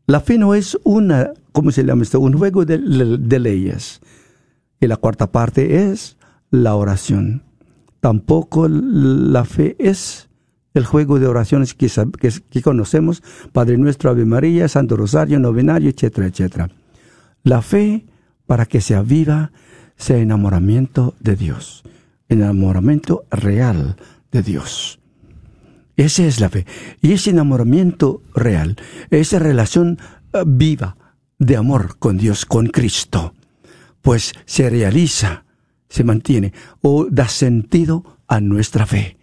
La fe no es una, ¿cómo se llama esto? Un juego de, leyes. Y la cuarta parte es la oración. Tampoco la fe es el juego de oraciones que, que, conocemos, Padre Nuestro, Ave María, Santo Rosario, Novenario, etcétera, etcétera. La fe, para que sea viva, sea enamoramiento de Dios, enamoramiento real de Dios. Esa es la fe. Y ese enamoramiento real, esa relación eh, viva de amor con Dios, con Cristo, pues se realiza, se mantiene o da sentido a nuestra fe.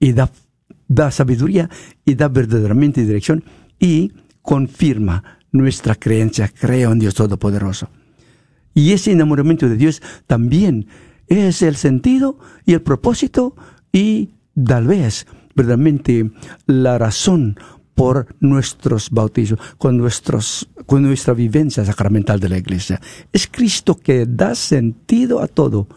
Y da, da sabiduría y da verdaderamente dirección y confirma nuestra creencia, creo en Dios Todopoderoso. Y ese enamoramiento de Dios también es el sentido y el propósito y tal vez verdaderamente la razón por nuestros bautizos, con, nuestros, con nuestra vivencia sacramental de la iglesia. Es Cristo que da sentido a todo.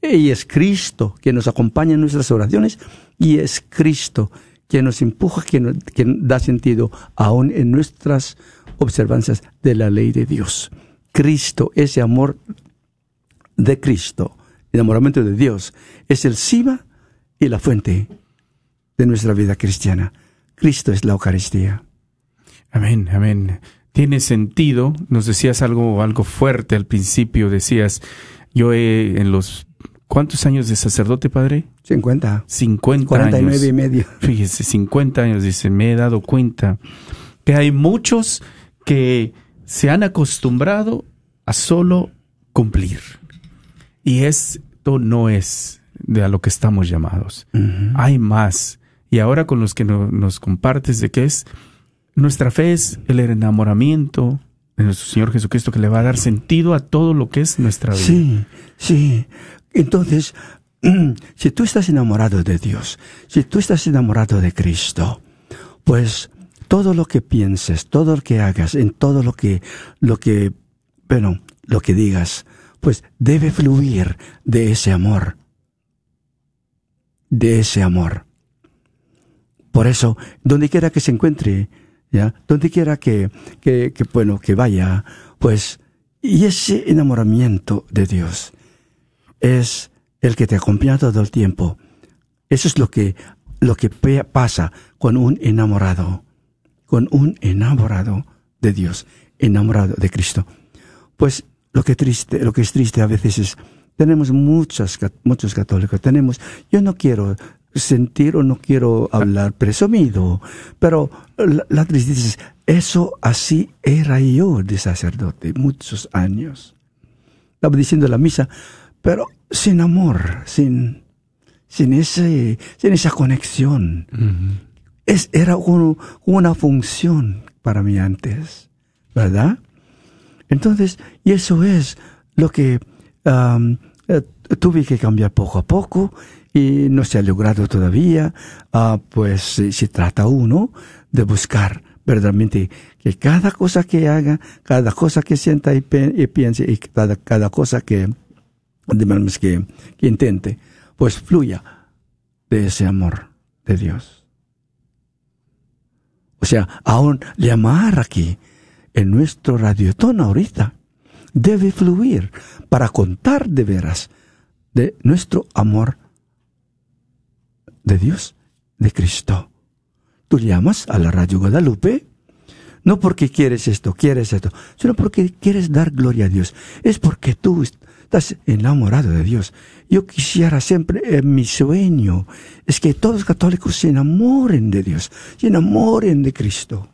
Y es Cristo que nos acompaña en nuestras oraciones y es Cristo que nos empuja, que, que da sentido aún en nuestras observancias de la ley de Dios. Cristo, ese amor de Cristo, el enamoramiento de Dios, es el cima y la fuente de nuestra vida cristiana. Cristo es la Eucaristía. Amén, amén. Tiene sentido. Nos decías algo, algo fuerte al principio. Decías, yo he, en los ¿Cuántos años de sacerdote, padre? 50. 50 49 años. y medio. Fíjese, 50 años, dice, me he dado cuenta que hay muchos que se han acostumbrado a solo cumplir. Y esto no es de a lo que estamos llamados. Hay más. Y ahora con los que no- nos compartes de qué es, nuestra fe es el enamoramiento de nuestro Señor Jesucristo que le va a dar sentido a todo lo que es nuestra vida. Sí, sí. Entonces, si tú estás enamorado de Dios, si tú estás enamorado de Cristo, pues todo lo que pienses, todo lo que hagas, en todo lo que, lo que, bueno, lo que digas, pues debe fluir de ese amor. De ese amor. Por eso, donde quiera que se encuentre, ya, donde quiera que, que, que, bueno, que vaya, pues, y ese enamoramiento de Dios es el que te acompaña todo el tiempo. Eso es lo que, lo que pasa con un enamorado, con un enamorado de Dios, enamorado de Cristo. Pues lo que triste, lo que es triste a veces es tenemos muchas, muchos católicos, tenemos, yo no quiero sentir o no quiero hablar presumido, pero la, la tristeza es, eso así era yo de sacerdote, muchos años. Estaba diciendo la misa, pero sin amor, sin, sin, ese, sin esa conexión. Es, era uno- una función para mí antes, ¿verdad? Entonces, y eso es lo que eh, tuve que cambiar poco a poco y no se ha logrado todavía. Ah, pues eh, se trata uno de buscar verdaderamente que cada cosa que haga, cada cosa que sienta y, piense y cada, cosa que, digamos, que, intente, pues fluya de ese amor de Dios. O sea, aún llamar aquí en nuestro radiotono ahorita debe fluir para contar de veras de nuestro amor de Dios, de Cristo. Tú llamas a la radio Guadalupe no porque quieres esto, quieres esto, sino porque quieres dar gloria a Dios. Es porque tú estás enamorado de Dios. Yo quisiera siempre, en mi sueño, es que todos los católicos se enamoren de Dios, se enamoren de Cristo.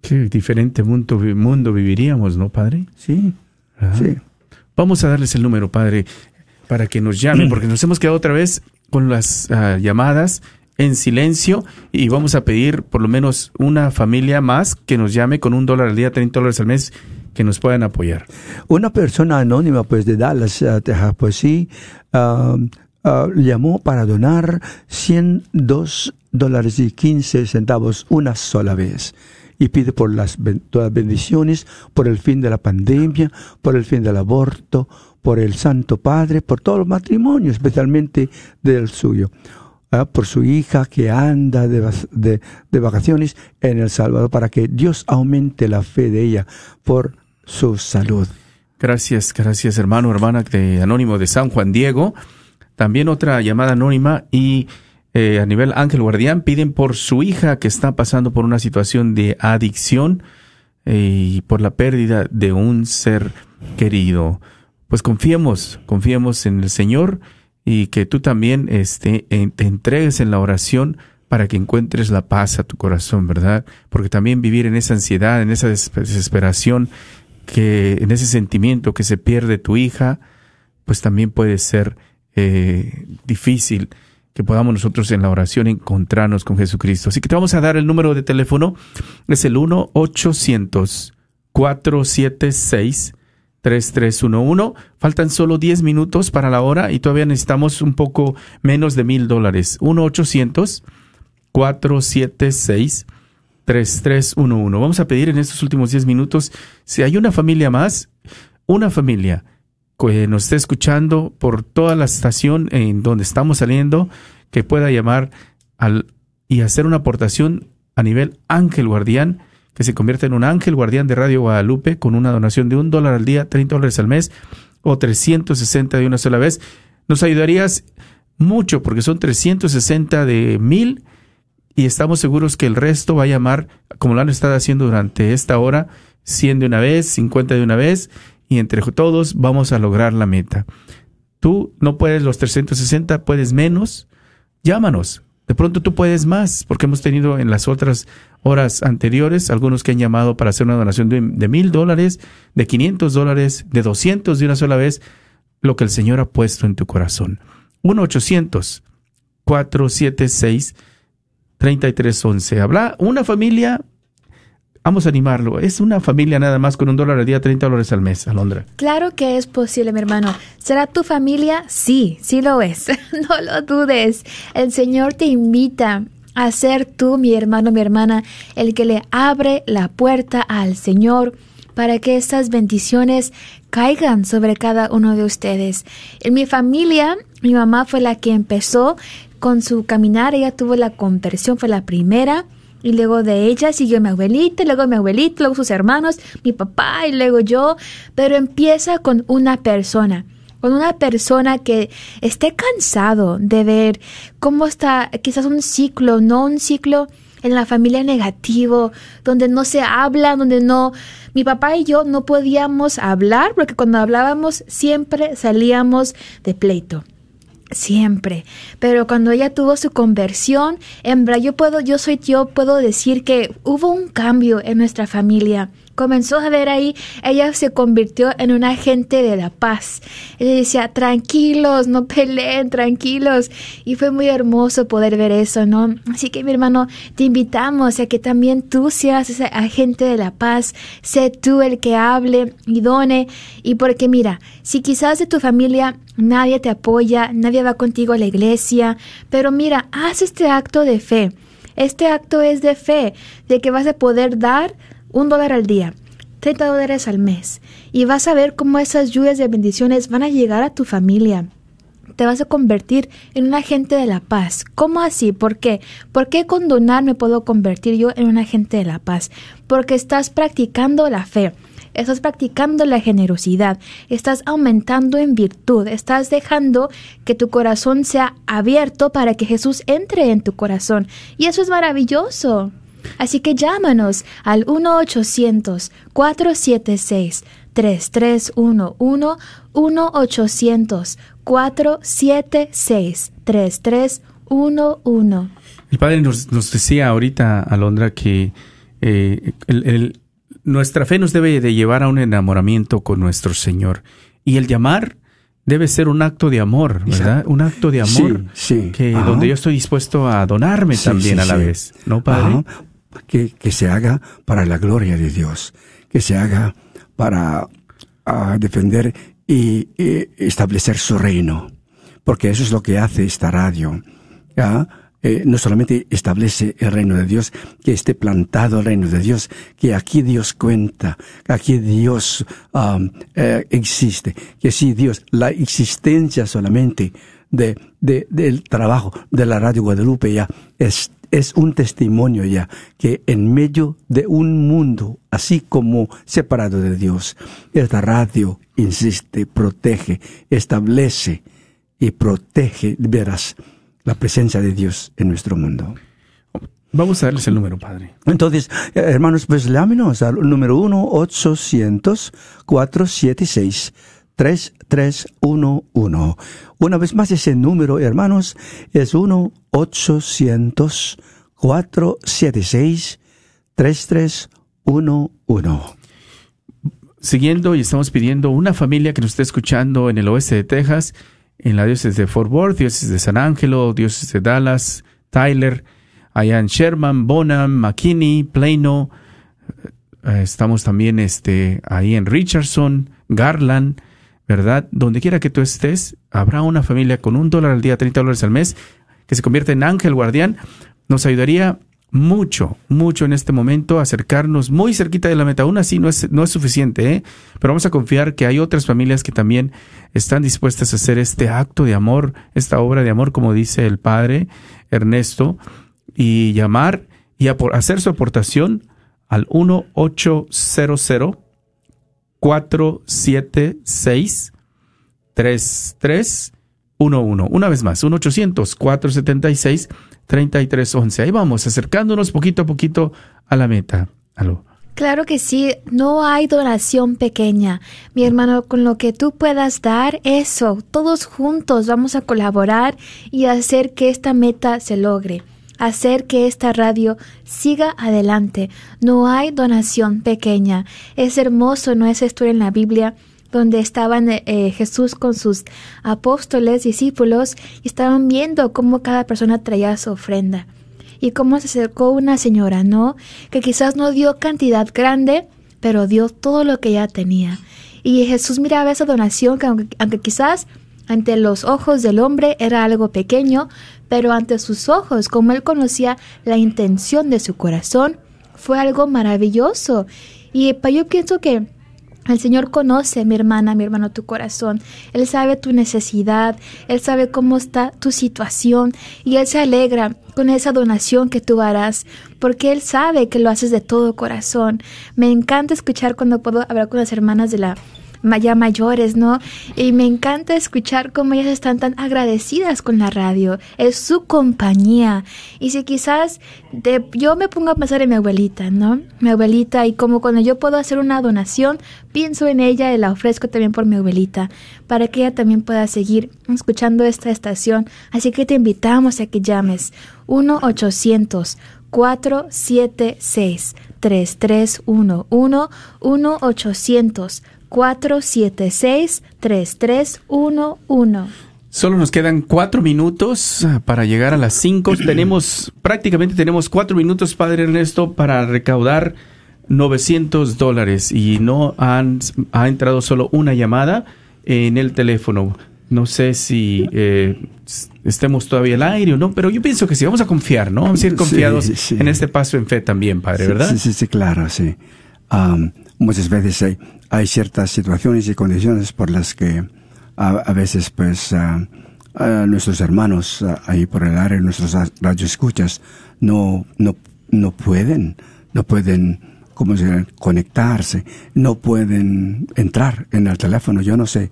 Qué diferente mundo, mundo viviríamos, ¿no, padre? Sí, ¿Verdad? sí. Vamos a darles el número, padre, para que nos llamen, porque nos hemos quedado otra vez con las ah, llamadas en silencio y vamos a pedir por lo menos una familia más que nos llame con un dólar al día, 30 dólares al mes, que nos puedan apoyar. Una persona anónima, pues, de Dallas, eh, Texas, pues sí, ah, ah, llamó para donar 102 dólares y 15 centavos una sola vez. Y pide por las, todas las bendiciones, por el fin de la pandemia, por el fin del aborto, por el Santo Padre, por todos los matrimonios, especialmente del suyo. ah, por su hija que anda de, de- de vacaciones en El Salvador, para que Dios aumente la fe de ella por su salud. Gracias, gracias hermano, hermana de Anónimo de San Juan Diego. También otra llamada anónima y eh, a nivel Ángel Guardián piden por su hija que está pasando por una situación de adicción eh, y por la pérdida de un ser querido. Pues confiemos, confiemos en el Señor y que tú también este, te entregues en la oración para que encuentres la paz a tu corazón, ¿verdad? Porque también vivir en esa ansiedad, en esa des- desesperación, que en ese sentimiento que se pierde tu hija, pues también puede ser eh, difícil que podamos nosotros en la oración encontrarnos con Jesucristo. Así que te vamos a dar el número de teléfono, es el 1-800-476-3311. Faltan solo 10 minutos para la hora y todavía necesitamos un poco menos de mil dólares. 1-800-476-3311. Vamos a pedir en estos últimos 10 minutos, si hay una familia más, una familia que nos esté escuchando por toda la estación en donde estamos saliendo, que pueda llamar al, y hacer una aportación a nivel ángel guardián, que se convierta en un ángel guardián de Radio Guadalupe con una donación de un dólar al día, 30 dólares al mes o 360 de una sola vez. Nos ayudarías mucho porque son 360 de mil y estamos seguros que el resto va a llamar, como lo han estado haciendo durante esta hora, 100 de una vez, 50 de una vez y entre todos vamos a lograr la meta. Tú no puedes los 360, puedes menos, llámanos. De pronto tú puedes más, porque hemos tenido en las otras horas anteriores algunos que han llamado para hacer una donación de mil dólares, de 500 dólares, de 200 de una sola vez, lo que el Señor ha puesto en tu corazón. 1-800-476-3311. Habla una familia Vamos a animarlo. Es una familia nada más con un dólar al día, 30 dólares al mes, Alondra. Claro que es posible, mi hermano. ¿Será tu familia? Sí, sí lo es. no lo dudes. El Señor te invita a ser tú, mi hermano, mi hermana, el que le abre la puerta al Señor para que estas bendiciones caigan sobre cada uno de ustedes. En mi familia, mi mamá fue la que empezó con su caminar, ella tuvo la conversión, fue la primera y luego de ella siguió mi abuelita, luego mi abuelito, luego sus hermanos, mi papá y luego yo. Pero empieza con una persona, con una persona que esté cansado de ver cómo está quizás un ciclo, no un ciclo en la familia negativo, donde no se habla, donde no... Mi papá y yo no podíamos hablar porque cuando hablábamos siempre salíamos de pleito siempre. Pero cuando ella tuvo su conversión, en yo puedo, yo soy yo, puedo decir que hubo un cambio en nuestra familia comenzó a ver ahí, ella se convirtió en un agente de la paz. Ella decía, tranquilos, no peleen, tranquilos. Y fue muy hermoso poder ver eso, ¿no? Así que mi hermano, te invitamos a que también tú seas ese agente de la paz, sé tú el que hable y done. Y porque mira, si quizás de tu familia nadie te apoya, nadie va contigo a la iglesia, pero mira, haz este acto de fe. Este acto es de fe, de que vas a poder dar un dólar al día, 30 dólares al mes, y vas a ver cómo esas lluvias de bendiciones van a llegar a tu familia. Te vas a convertir en un agente de la paz. ¿Cómo así? ¿Por qué? ¿Por qué con donar me puedo convertir yo en un agente de la paz? Porque estás practicando la fe estás practicando la generosidad, estás aumentando en virtud, estás dejando que tu corazón sea abierto para que Jesús entre en tu corazón. Y eso es maravilloso. Así que llámanos al 1-800-476-3311, 1-800-476-3311. El Padre nos, nos, decía ahorita, Alondra, que eh, nuestra fe nos debe de llevar a un enamoramiento con nuestro Señor. Y el llamar debe ser un acto de amor, ¿verdad? Un acto de amor. Sí, Que donde yo estoy dispuesto a donarme también a la vez, ¿no, Padre? Que, se haga para la gloria de Dios, que se haga para uh, defender y, establecer su reino, porque eso es lo que hace esta radio. Eh, no solamente establece el reino de Dios, que esté plantado el reino de Dios, que aquí Dios cuenta, que aquí Dios um, eh, existe, que sí Dios, la existencia solamente de, del trabajo de la radio Guadalupe ya es es un testimonio ya que en medio de un mundo así como separado de Dios, esta radio insiste, protege, establece y protege, verás, la presencia de Dios en nuestro mundo. Vamos a darles el número, Padre. Entonces, eh, hermanos, pues lámenos al número 1-800-476. 3311. Una vez más, ese número, hermanos, es 1-800-476-3311. Siguiendo y estamos pidiendo una familia que nos esté escuchando en el oeste de Texas, en la diócesis de Fort Worth, diócesis de San Ángelo, diócesis de Dallas, Tyler, allá en Sherman, Bonham, McKinney, Plano. Eh, estamos también este, ahí en Richardson, Garland, ¿verdad? Donde quiera que tú estés, habrá una familia con un dólar al día, 30 dólares al mes, que se convierte en ángel guardián. Nos ayudaría mucho, mucho en este momento acercarnos muy cerquita de la meta. Aún así no es, no es suficiente, ¿eh? pero vamos a confiar que hay otras familias que también están dispuestas a hacer este acto de amor, esta obra de amor, como dice el padre Ernesto, y llamar y hacer su aportación al 1-800 476 3311. Una vez más, 1-800-476-3311. Ahí vamos, acercándonos poquito a poquito a la meta. Claro que sí, no hay donación pequeña. Mi hermano, con lo que tú puedas dar, eso, todos juntos vamos a colaborar y hacer que esta meta se logre, hacer que esta radio siga adelante. No hay donación pequeña. Es hermoso, ¿no es esto en la Biblia? donde estaban eh, Jesús con sus apóstoles, discípulos, y estaban viendo cómo cada persona traía su ofrenda y cómo se acercó una señora, ¿no? Que quizás no dio cantidad grande, pero dio todo lo que ella tenía. Y Jesús miraba esa donación que aunque, quizás ante los ojos del hombre era algo pequeño, pero ante sus ojos, como él conocía la intención de su corazón, fue algo maravilloso. Y yo pienso que el Señor conoce, mi hermana, mi hermano, tu corazón. Él sabe tu necesidad, Él sabe cómo está tu situación y Él se alegra con esa donación que tú harás, porque Él sabe que lo haces de todo corazón. Me encanta escuchar cuando puedo hablar con las hermanas de la ya mayores, ¿no? Y me encanta escuchar cómo ellas están tan agradecidas con la radio. Es su compañía. Y si quizás yo me pongo a pensar en mi abuelita, ¿no? Mi abuelita y como cuando yo puedo hacer una donación, pienso en ella y la ofrezco también por mi abuelita, para que ella también pueda seguir escuchando esta estación. Así que te invitamos a que llames 1 800 476 3311 1 800 476-3311. Solo nos quedan cuatro minutos ah, para llegar a las cinco. tenemos, prácticamente tenemos cuatro minutos, Padre Ernesto, para recaudar 900 dólares y no han, ha entrado solo una llamada en el teléfono. No sé si eh, estemos todavía al aire o no, pero yo pienso que sí, vamos a confiar, ¿no? Vamos a ir confiados en este paso en fe también, Padre, ¿verdad? Sí, sí, sí, claro, sí. Muchas veces hay, hay ciertas situaciones y condiciones por las que a, veces pues nuestros hermanos ahí por el área, nuestros radioescuchas, no, no, no pueden, no pueden como conectarse, no pueden entrar en el teléfono, yo no sé,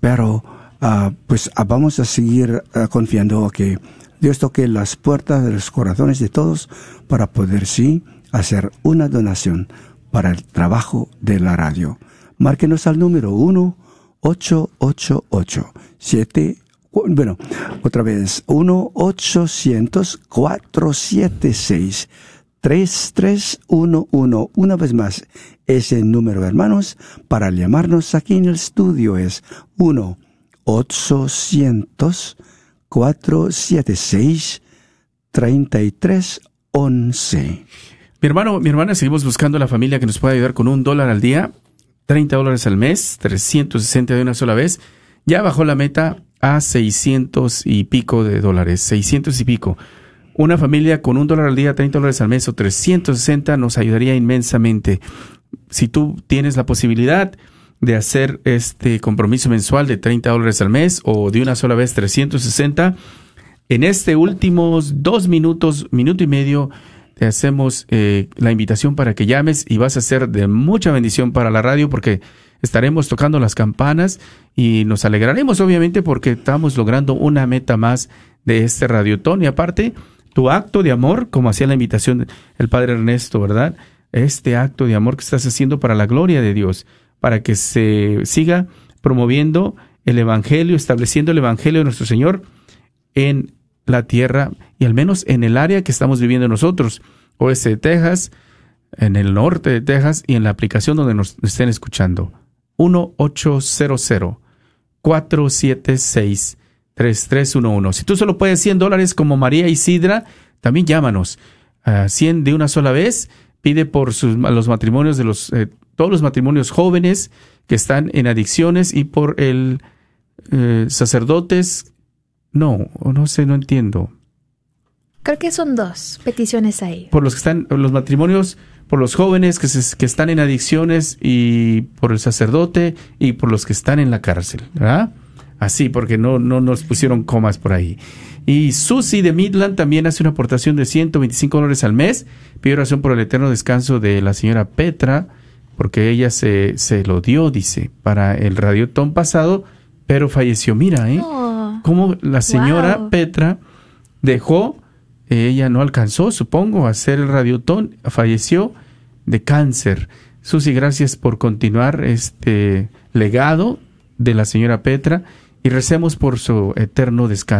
pero ah, pues ah, vamos a seguir ah, confiando que Dios toque las puertas de los corazones de todos para poder sí hacer una donación para el trabajo de la radio márquenos al número 1 888 7 bueno, otra vez, 1-800-476-3311. Una vez más, ese número, hermanos, para llamarnos aquí en el estudio es 1-800-476-3311. Mi hermano, mi hermana, seguimos buscando la familia que nos pueda ayudar con un dólar al día. 30 dólares al mes, 360 de una sola vez, ya bajó la meta a 600 y pico de dólares, 600 y pico. Una familia con un dólar al día, 30 dólares al mes o 360 nos ayudaría inmensamente. Si tú tienes la posibilidad de hacer este compromiso mensual de 30 dólares al mes o de una sola vez 360, en este últimos dos minutos, minuto y medio, te hacemos eh, la invitación para que llames y vas a ser de mucha bendición para la radio porque estaremos tocando las campanas y nos alegraremos obviamente porque estamos logrando una meta más de este radiotón y aparte tu acto de amor, como hacía la invitación el Padre Ernesto, ¿verdad? Este acto de amor que estás haciendo para la gloria de Dios, para que se siga promoviendo el Evangelio, estableciendo el Evangelio de nuestro Señor en la tierra y al menos en el área que estamos viviendo nosotros, oeste de Texas, en el norte de Texas y en la aplicación donde nos estén escuchando. 1-800-476-3311. Si tú solo puedes 100 dólares como María Isidra, también llámanos. a 100 de una sola vez. Pide por sus, los matrimonios de los, eh, todos los matrimonios jóvenes que están en adicciones y por el eh, sacerdotes no, no sé, no entiendo. Creo que son dos peticiones ahí. Por los que están, los matrimonios, por los jóvenes que, que están en adicciones y por el sacerdote y por los que están en la cárcel, ¿verdad? así, porque no, no nos pusieron comas por ahí. Y Susi de Midland también hace una aportación de 125 dólares al mes. Pide oración por el eterno descanso de la señora Petra, porque ella se, se lo dio, dice, para el radiotón pasado, pero falleció. Mira, ¿eh? Oh, Cómo la señora Wow. Petra dejó, eh, ella no alcanzó, supongo, a hacer el radiotón, falleció de cáncer. Susi, gracias por continuar este legado de la señora Petra y recemos por su eterno descanso.